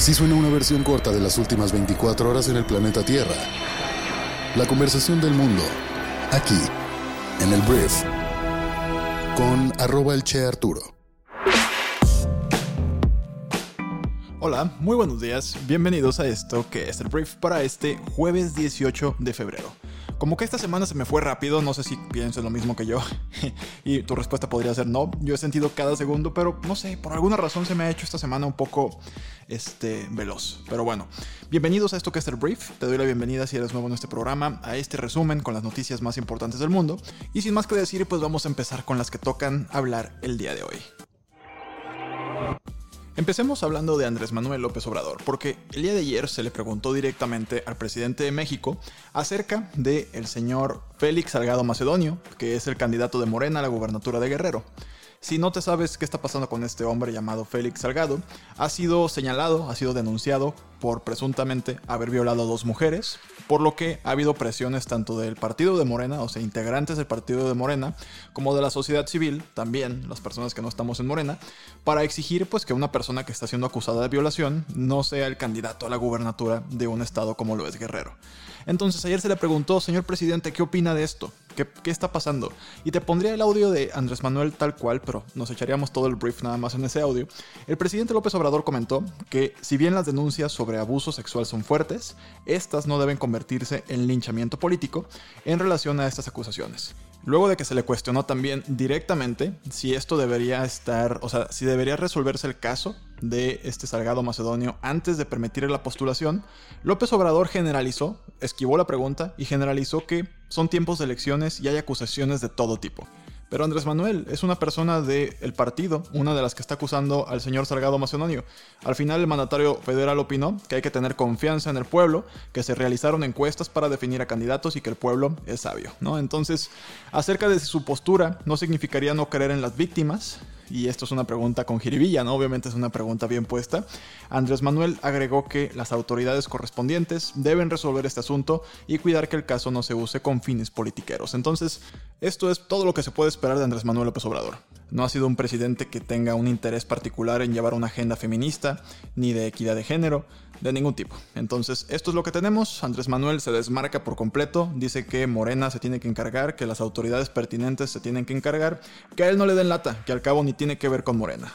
Así suena una versión corta de las últimas 24 horas en el planeta Tierra. La conversación del mundo, aquí, en el Brief, con arroba el Che Arturo. Hola, muy buenos días, bienvenidos a esto que es el Brief para este jueves 18 de febrero. Como que esta semana se me fue rápido, no sé si piensas lo mismo que yo. y tu respuesta podría ser no. Yo he sentido cada segundo, pero no sé, por alguna razón se me ha hecho esta semana un poco este, veloz. Pero bueno, bienvenidos a esto que es el brief. Te doy la bienvenida si eres nuevo en este programa, a este resumen con las noticias más importantes del mundo. Y sin más que decir, pues vamos a empezar con las que tocan hablar el día de hoy. Empecemos hablando de Andrés Manuel López Obrador, porque el día de ayer se le preguntó directamente al presidente de México acerca del el señor Félix Salgado Macedonio, que es el candidato de Morena a la gubernatura de Guerrero. Si no te sabes qué está pasando con este hombre llamado Félix Salgado, ha sido señalado, ha sido denunciado por presuntamente haber violado a dos mujeres, por lo que ha habido presiones tanto del partido de Morena, o sea, integrantes del partido de Morena, como de la sociedad civil, también las personas que no estamos en Morena, para exigir pues que una persona que está siendo acusada de violación no sea el candidato a la gubernatura de un estado como lo es Guerrero. Entonces ayer se le preguntó, señor presidente, ¿qué opina de esto? ¿Qué, ¿Qué, está pasando? Y te pondría el audio de Andrés Manuel tal cual, pero nos echaríamos todo el brief nada más en ese audio. El presidente López Obrador comentó que si bien las denuncias sobre abuso sexual son fuertes, estas no deben convertirse en linchamiento político en relación a estas acusaciones. Luego de que se le cuestionó también directamente si esto debería estar, o sea, si debería resolverse el caso de este Salgado Macedonio antes de permitir la postulación, López Obrador generalizó, esquivó la pregunta y generalizó que son tiempos de elecciones y hay acusaciones de todo tipo. Pero Andrés Manuel es una persona del partido, una de las que está acusando al señor Salgado Macedonio. Al final el mandatario federal opinó que hay que tener confianza en el pueblo, que se realizaron encuestas para definir a candidatos y que el pueblo es sabio, ¿no? Entonces, acerca de su postura, no significaría no creer en las víctimas, y esto es una pregunta con jiribilla, ¿no? Obviamente es una pregunta bien puesta. Andrés Manuel agregó que las autoridades correspondientes deben resolver este asunto y cuidar que el caso no se use con fines politiqueros. Entonces, esto es todo lo que se puede esperar de Andrés Manuel López Obrador. No ha sido un presidente que tenga un interés particular en llevar una agenda feminista, ni de equidad de género, de ningún tipo. Entonces, esto es lo que tenemos. Andrés Manuel se desmarca por completo, dice que Morena se tiene que encargar, que las autoridades pertinentes se tienen que encargar, que a él no le den lata, que al cabo ni tiene que ver con Morena.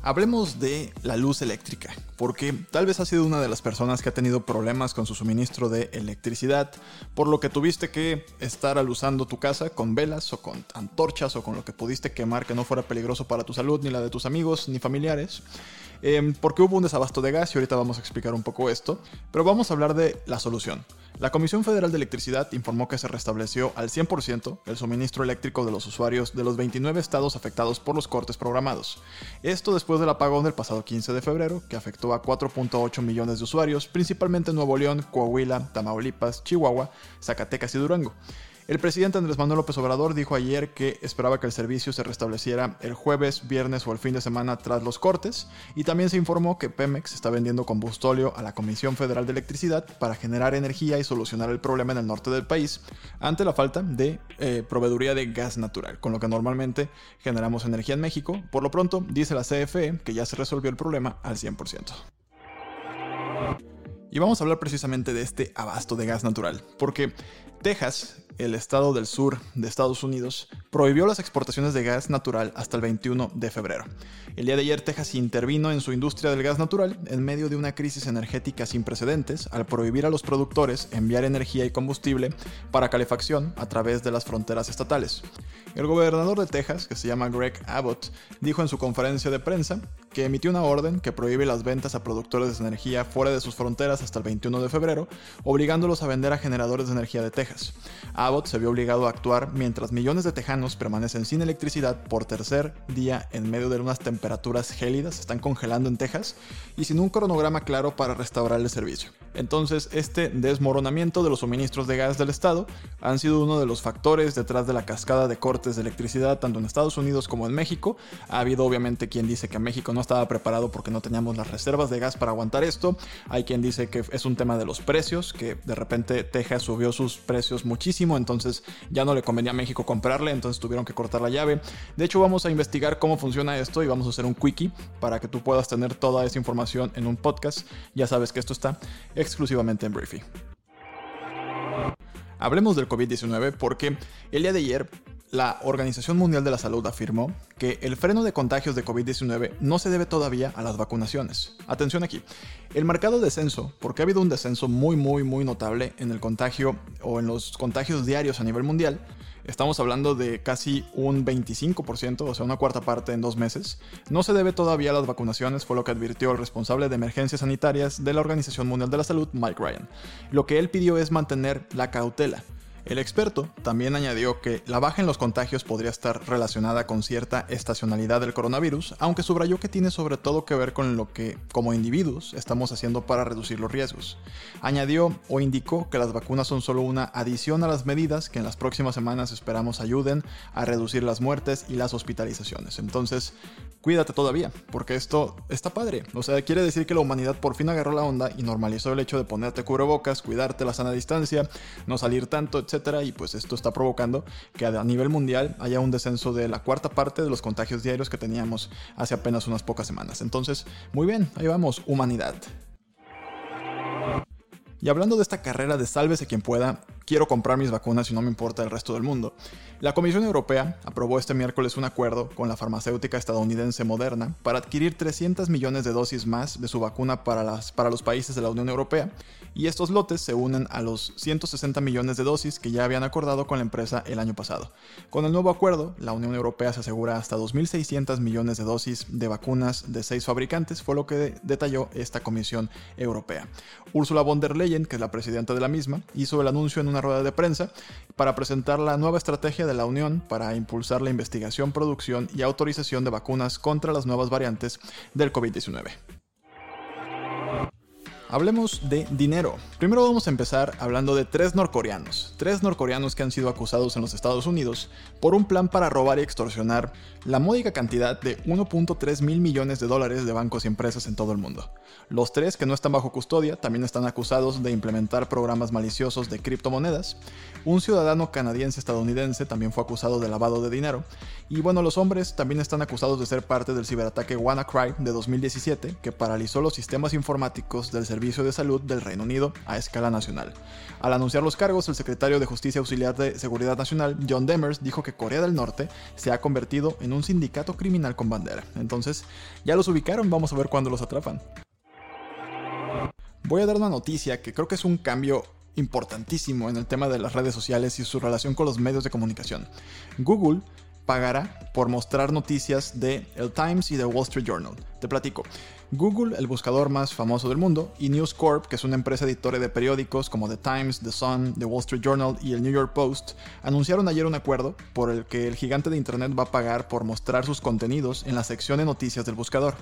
Hablemos de la luz eléctrica, porque tal vez has sido una de las personas que ha tenido problemas con su suministro de electricidad, por lo que tuviste que estar alusando tu casa con velas o con antorchas o con lo que pudiste quemar que no fuera peligroso para tu salud, ni la de tus amigos, ni familiares. Eh, porque hubo un desabasto de gas y ahorita vamos a explicar un poco esto, pero vamos a hablar de la solución. La Comisión Federal de Electricidad informó que se restableció al 100% el suministro eléctrico de los usuarios de los 29 estados afectados por los cortes programados. Esto después del apagón del pasado 15 de febrero, que afectó a 4.8 millones de usuarios, principalmente en Nuevo León, Coahuila, Tamaulipas, Chihuahua, Zacatecas y Durango. El presidente Andrés Manuel López Obrador dijo ayer que esperaba que el servicio se restableciera el jueves, viernes o el fin de semana tras los cortes, y también se informó que Pemex está vendiendo combustóleo a la Comisión Federal de Electricidad para generar energía y solucionar el problema en el norte del país ante la falta de eh, proveeduría de gas natural, con lo que normalmente generamos energía en México. Por lo pronto, dice la CFE que ya se resolvió el problema al 100%. Y vamos a hablar precisamente de este abasto de gas natural, porque Texas, el estado del sur de Estados Unidos, prohibió las exportaciones de gas natural hasta el 21 de febrero. El día de ayer Texas intervino en su industria del gas natural en medio de una crisis energética sin precedentes al prohibir a los productores enviar energía y combustible para calefacción a través de las fronteras estatales. El gobernador de Texas, que se llama Greg Abbott, dijo en su conferencia de prensa que emitió una orden que prohíbe las ventas a productores de energía fuera de sus fronteras hasta el 21 de febrero, obligándolos a vender a generadores de energía de Texas. Abbott se vio obligado a actuar mientras millones de tejanos permanecen sin electricidad por tercer día en medio de unas temperaturas gélidas, están congelando en Texas, y sin un cronograma claro para restaurar el servicio. Entonces, este desmoronamiento de los suministros de gas del Estado han sido uno de los factores detrás de la cascada de cortes de electricidad tanto en Estados Unidos como en México. Ha habido obviamente quien dice que México no estaba preparado porque no teníamos las reservas de gas para aguantar esto. Hay quien dice que es un tema de los precios, que de repente Texas subió sus precios muchísimo, entonces ya no le convenía a México comprarle, entonces tuvieron que cortar la llave. De hecho, vamos a investigar cómo funciona esto y vamos a hacer un quickie para que tú puedas tener toda esa información en un podcast. Ya sabes que esto está exclusivamente en Briefy. Hablemos del COVID-19 porque el día de ayer la Organización Mundial de la Salud afirmó que el freno de contagios de COVID-19 no se debe todavía a las vacunaciones. Atención aquí, el marcado descenso, porque ha habido un descenso muy muy muy notable en el contagio o en los contagios diarios a nivel mundial, Estamos hablando de casi un 25%, o sea, una cuarta parte en dos meses. No se debe todavía a las vacunaciones, fue lo que advirtió el responsable de emergencias sanitarias de la Organización Mundial de la Salud, Mike Ryan. Lo que él pidió es mantener la cautela. El experto también añadió que la baja en los contagios podría estar relacionada con cierta estacionalidad del coronavirus, aunque subrayó que tiene sobre todo que ver con lo que como individuos estamos haciendo para reducir los riesgos. Añadió o indicó que las vacunas son solo una adición a las medidas que en las próximas semanas esperamos ayuden a reducir las muertes y las hospitalizaciones. Entonces, cuídate todavía, porque esto está padre. O sea, quiere decir que la humanidad por fin agarró la onda y normalizó el hecho de ponerte cubrebocas, cuidarte la sana distancia, no salir tanto, y pues esto está provocando que a nivel mundial haya un descenso de la cuarta parte de los contagios diarios que teníamos hace apenas unas pocas semanas. Entonces, muy bien, ahí vamos, humanidad. Y hablando de esta carrera de sálvese quien pueda, quiero comprar mis vacunas y no me importa el resto del mundo. La Comisión Europea aprobó este miércoles un acuerdo con la farmacéutica estadounidense Moderna para adquirir 300 millones de dosis más de su vacuna para los países de la Unión Europea, y estos lotes se unen a los 160 millones de dosis que ya habían acordado con la empresa el año pasado. Con el nuevo acuerdo, la Unión Europea se asegura hasta 2.600 millones de dosis de vacunas de seis fabricantes, fue lo que detalló esta Comisión Europea. Ursula von der Leyen, que es la presidenta de la misma, hizo el anuncio en una rueda de prensa para presentar la nueva estrategia de la Unión para impulsar la investigación, producción y autorización de vacunas contra las nuevas variantes del COVID-19. Hablemos de dinero. Primero vamos a empezar hablando de tres norcoreanos. Tres norcoreanos que han sido acusados en los Estados Unidos por un plan para robar y extorsionar la módica cantidad de 1.3 mil millones de dólares de bancos y empresas en todo el mundo. Los tres que no están bajo custodia también están acusados de implementar programas maliciosos de criptomonedas. Un ciudadano canadiense estadounidense también fue acusado de lavado de dinero. Y bueno, los hombres también están acusados de ser parte del ciberataque WannaCry de 2017 que paralizó los sistemas informáticos del servicio Servicio de Salud del Reino Unido a escala nacional. Al anunciar los cargos, el secretario de Justicia Auxiliar de Seguridad Nacional, John Demers, dijo que Corea del Norte se ha convertido en un sindicato criminal con bandera. Entonces, ya los ubicaron, vamos a ver cuándo los atrapan. Voy a dar una noticia que creo que es un cambio importantísimo en el tema de las redes sociales y su relación con los medios de comunicación. Google pagará por mostrar noticias de El Times y The Wall Street Journal. Te platico. Google, el buscador más famoso del mundo, y News Corp, que es una empresa editora de periódicos como The Times, The Sun, The Wall Street Journal y el New York Post, anunciaron ayer un acuerdo por el que el gigante de Internet va a pagar por mostrar sus contenidos en la sección de noticias del buscador.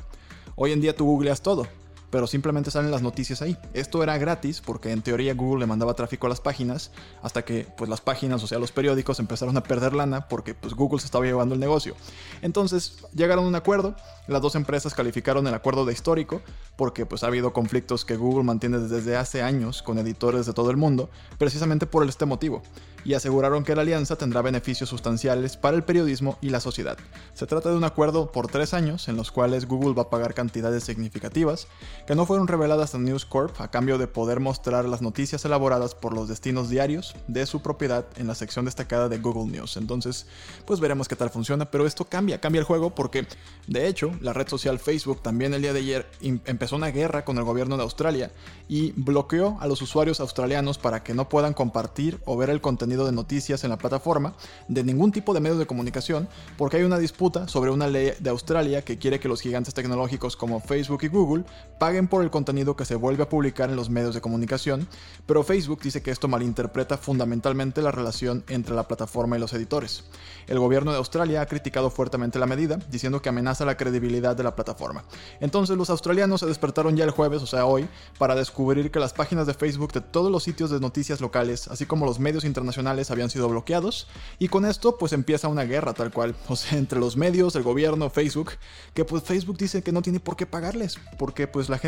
Hoy en día tú googleas todo, pero simplemente salen las noticias ahí. Esto era gratis porque en teoría Google le mandaba tráfico a las páginas hasta que pues las páginas, o sea, los periódicos empezaron a perder lana porque pues Google se estaba llevando el negocio. Entonces llegaron a un acuerdo, las dos empresas calificaron el acuerdo de histórico porque pues ha habido conflictos que Google mantiene desde hace años con editores de todo el mundo, precisamente por este motivo y aseguraron que la alianza tendrá beneficios sustanciales para el periodismo y la sociedad. Se trata de un acuerdo por tres años en los cuales Google va a pagar cantidades significativas que no fueron reveladas a News Corp a cambio de poder mostrar las noticias elaboradas por los destinos diarios de su propiedad en la sección destacada de Google News. Entonces, pues veremos qué tal funciona, pero esto cambia, cambia el juego porque, de hecho, la red social Facebook también el día de ayer empezó una guerra con el gobierno de Australia y bloqueó a los usuarios australianos para que no puedan compartir o ver el contenido de noticias en la plataforma de ningún tipo de medios de comunicación porque hay una disputa sobre una ley de Australia que quiere que los gigantes tecnológicos como Facebook y Google paguen por el contenido que se vuelve a publicar en los medios de comunicación, pero Facebook dice que esto malinterpreta fundamentalmente la relación entre la plataforma y los editores. El gobierno de Australia ha criticado fuertemente la medida, diciendo que amenaza la credibilidad de la plataforma. Entonces los australianos se despertaron ya el jueves, o sea hoy, para descubrir que las páginas de Facebook de todos los sitios de noticias locales, así como los medios internacionales, habían sido bloqueados, y con esto pues empieza una guerra tal cual, o sea, entre los medios, el gobierno, Facebook, que pues Facebook dice que no tiene por qué pagarles, porque pues la gente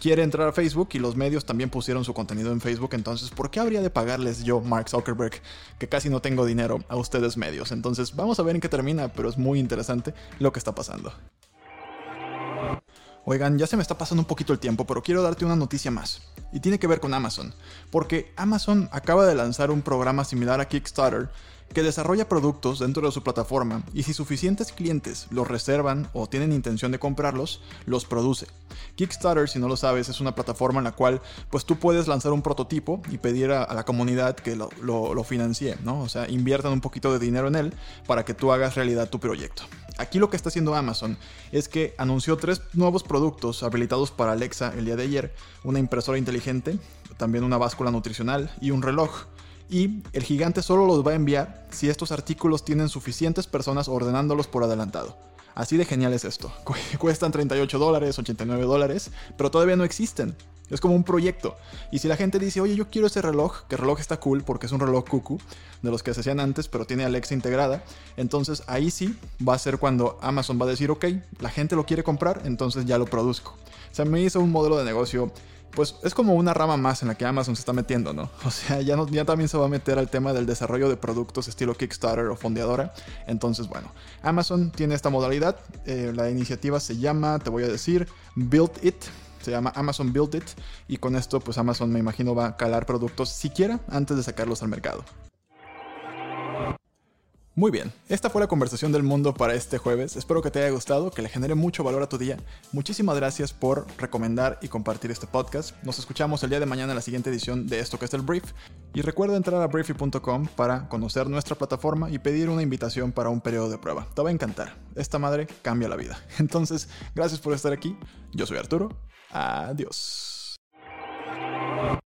quiere entrar a Facebook y los medios también pusieron su contenido en Facebook, entonces ¿por qué habría de pagarles yo, Mark Zuckerberg, que casi no tengo dinero, a ustedes medios? Entonces vamos a ver en qué termina, pero es muy interesante lo que está pasando. Oigan, ya se me está pasando un poquito el tiempo, pero quiero darte una noticia más. Y tiene que ver con Amazon. Porque Amazon acaba de lanzar un programa similar a Kickstarter que desarrolla productos dentro de su plataforma y si suficientes clientes los reservan o tienen intención de comprarlos, los produce. Kickstarter, si no lo sabes, es una plataforma en la cual pues tú puedes lanzar un prototipo y pedir a, la comunidad que lo, lo financie, ¿no? O sea, inviertan un poquito de dinero en él para que tú hagas realidad tu proyecto. Aquí lo que está haciendo Amazon es que anunció tres nuevos productos habilitados para Alexa el día de ayer, una impresora inteligente, también una báscula nutricional y un reloj y el gigante solo los va a enviar si estos artículos tienen suficientes personas ordenándolos por adelantado. Así de genial es esto. Cuestan 38 dólares, 89 dólares, pero todavía no existen. Es como un proyecto. Y si la gente dice, oye, yo quiero ese reloj, que el reloj está cool porque es un reloj cuckoo, de los que se hacían antes, pero tiene Alexa integrada, entonces ahí sí va a ser cuando Amazon va a decir, ok, la gente lo quiere comprar, entonces ya lo produzco. O sea, me hizo un modelo de negocio pues es como una rama más en la que Amazon se está metiendo, ¿no? O sea, ya, ya también se va a meter al tema del desarrollo de productos estilo Kickstarter o fondeadora. Entonces, bueno, Amazon tiene esta modalidad. Eh, la iniciativa se llama, te voy a decir, Build It. Se llama Amazon Build It. Y con esto, pues Amazon me imagino va a calar productos siquiera antes de sacarlos al mercado. Muy bien, esta fue la conversación del mundo para este jueves. Espero que te haya gustado, que le genere mucho valor a tu día. Muchísimas gracias por recomendar y compartir este podcast. Nos escuchamos el día de mañana en la siguiente edición de esto que es el Brief. Y recuerda entrar a briefy.com para conocer nuestra plataforma y pedir una invitación para un periodo de prueba. Te va a encantar. Esta madre cambia la vida. Entonces, gracias por estar aquí. Yo soy Arturo. Adiós.